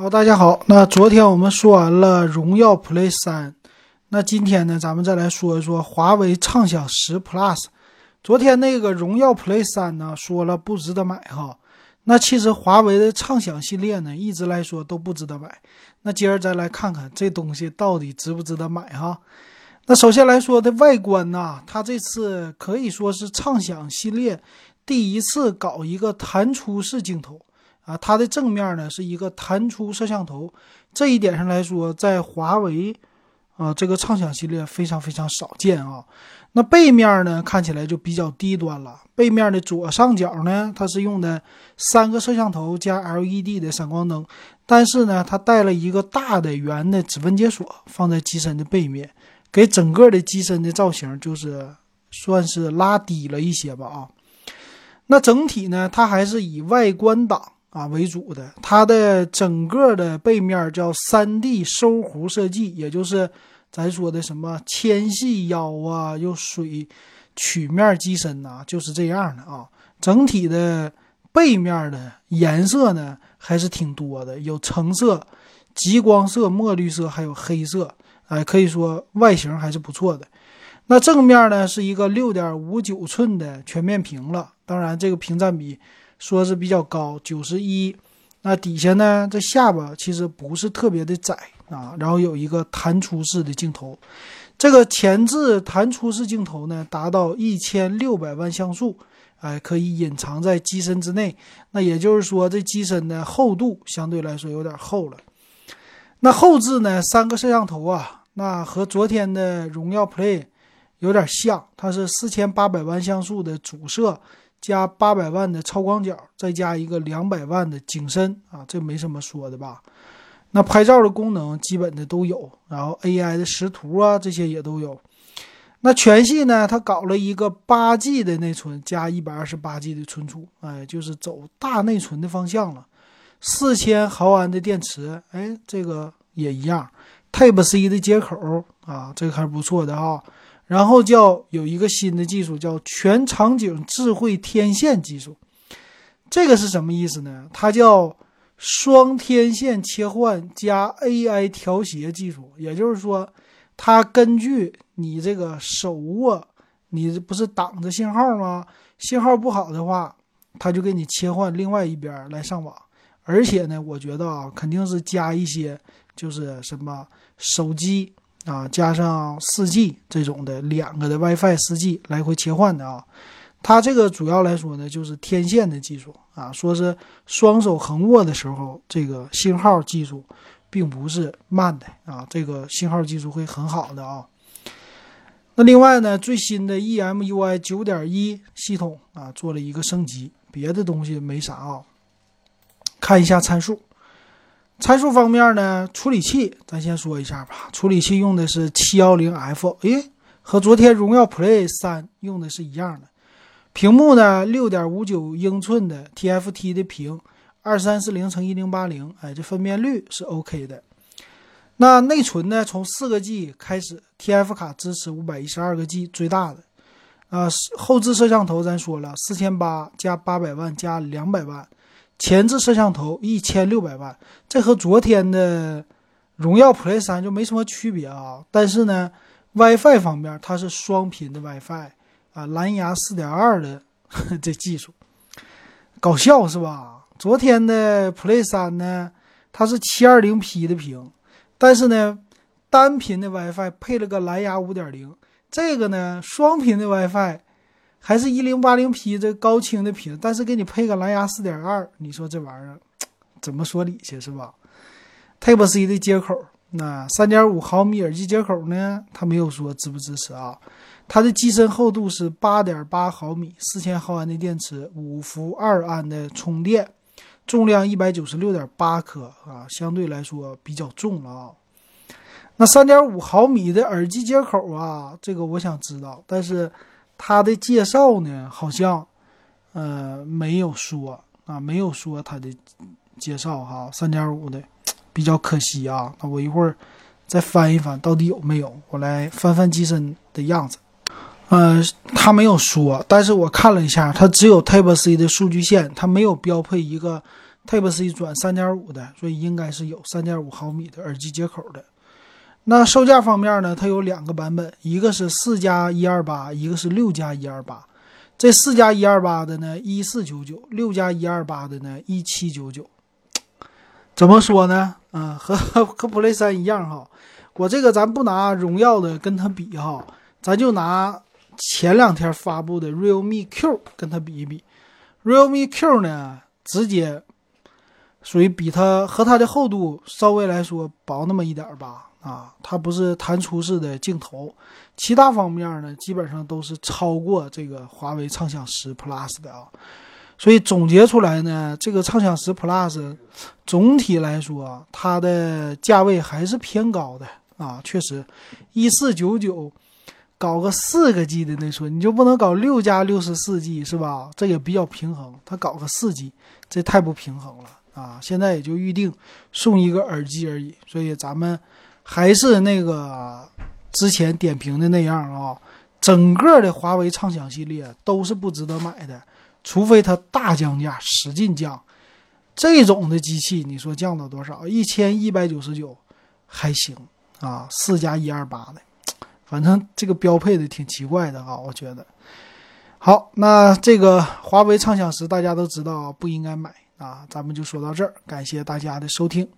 好，大家好。那昨天我们说完了荣耀 Play 三，那今天呢，咱们再来说一说华为畅享十 Plus。昨天那个荣耀 Play 三呢，说了不值得买哈。那其实华为的畅享系列呢，一直来说都不值得买。那接着再来看看这东西到底值不值得买哈。那首先来说的外观呢，它这次可以说是畅享系列第一次搞一个弹出式镜头。啊，它的正面呢是一个弹出摄像头，这一点上来说，在华为啊这个畅享系列非常非常少见啊。那背面呢看起来就比较低端了，背面的左上角呢它是用的三个摄像头加 LED 的闪光灯，但是呢它带了一个大的圆的指纹解锁放在机身的背面，给整个的机身的造型就是算是拉低了一些吧啊。那整体呢它还是以外观党。啊为主的，它的整个的背面叫三 D 收弧设计，也就是咱说的什么纤细腰啊，又水曲面机身呐，就是这样的啊。整体的背面的颜色呢还是挺多的，有橙色、极光色、墨绿色，还有黑色，哎，可以说外形还是不错的。那正面呢是一个六点五九寸的全面屏了，当然这个屏占比。说是比较高，九十一，那底下呢？这下巴其实不是特别的窄啊，然后有一个弹出式的镜头，这个前置弹出式镜头呢，达到一千六百万像素，哎，可以隐藏在机身之内。那也就是说，这机身的厚度相对来说有点厚了。那后置呢，三个摄像头啊，那和昨天的荣耀 Play 有点像，它是四千八百万像素的主摄。加八百万的超广角，再加一个两百万的景深啊，这没什么说的吧？那拍照的功能基本的都有，然后 AI 的识图啊这些也都有。那全系呢，它搞了一个八 G 的内存加一百二十八 G 的存储，哎，就是走大内存的方向了。四千毫安的电池，哎，这个也一样。Type C 的接口啊，这个还是不错的哈。然后叫有一个新的技术，叫全场景智慧天线技术。这个是什么意思呢？它叫双天线切换加 AI 调谐技术。也就是说，它根据你这个手握，你不是挡着信号吗？信号不好的话，它就给你切换另外一边来上网。而且呢，我觉得啊，肯定是加一些，就是什么手机。啊，加上四 G 这种的两个的 WiFi 四 G 来回切换的啊，它这个主要来说呢就是天线的技术啊，说是双手横握的时候，这个信号技术并不是慢的啊，这个信号技术会很好的啊。那另外呢，最新的 EMUI 九点一系统啊做了一个升级，别的东西没啥啊。看一下参数。参数方面呢，处理器咱先说一下吧。处理器用的是七幺零 F，诶，和昨天荣耀 Play 三用的是一样的。屏幕呢，六点五九英寸的 TFT 的屏，二三四零乘一零八零，哎，这分辨率是 OK 的。那内存呢，从四个 G 开始，TF 卡支持五百一十二个 G 最大的。啊，后置摄像头咱说了，四千八加八百万加两百万。前置摄像头一千六百万，这和昨天的荣耀 Play 三就没什么区别啊。但是呢，WiFi 方面它是双频的 WiFi 啊，蓝牙四点二的 这技术，搞笑是吧？昨天的 Play 三呢，它是七二零 P 的屏，但是呢，单频的 WiFi 配了个蓝牙五点零，这个呢，双频的 WiFi。还是一零八零 P 这高清的屏，但是给你配个蓝牙四点二，你说这玩意儿怎么说理去是吧？Type C 的接口，那三点五毫米耳机接口呢？它没有说支不支持啊？它的机身厚度是八点八毫米，四千毫安的电池，五伏二安的充电，重量一百九十六点八克啊，相对来说比较重了啊。那三点五毫米的耳机接口啊，这个我想知道，但是。它的介绍呢，好像，呃，没有说啊，没有说它的介绍哈，三点五的，比较可惜啊。那我一会儿再翻一翻，到底有没有？我来翻翻机身的样子。呃，他没有说，但是我看了一下，它只有 Type C 的数据线，它没有标配一个 Type C 转三点五的，所以应该是有三点五毫米的耳机接口的。那售价方面呢，它有两个版本，一个是四加一二八，一个是六加一二八。这四加一二八的呢，一四九九；六加一二八的呢，一七九九。怎么说呢？嗯，和和 Play 三一样哈。我这个咱不拿荣耀的跟它比哈，咱就拿前两天发布的 Realme Q 跟它比一比。Realme Q 呢，直接属于比它和它的厚度稍微来说薄那么一点吧。啊，它不是弹出式的镜头，其他方面呢，基本上都是超过这个华为畅享十 Plus 的啊。所以总结出来呢，这个畅享十 Plus 总体来说，它的价位还是偏高的啊。确实，一四九九搞个四个 G 的内存，你就不能搞六加六十四 G 是吧？这也比较平衡，它搞个四 G，这太不平衡了啊。现在也就预定送一个耳机而已，所以咱们。还是那个之前点评的那样啊，整个的华为畅享系列都是不值得买的，除非它大降价，使劲降。这种的机器，你说降到多少？一千一百九十九还行啊，四加一二八的，反正这个标配的挺奇怪的啊，我觉得。好，那这个华为畅享十大家都知道不应该买啊，咱们就说到这儿，感谢大家的收听。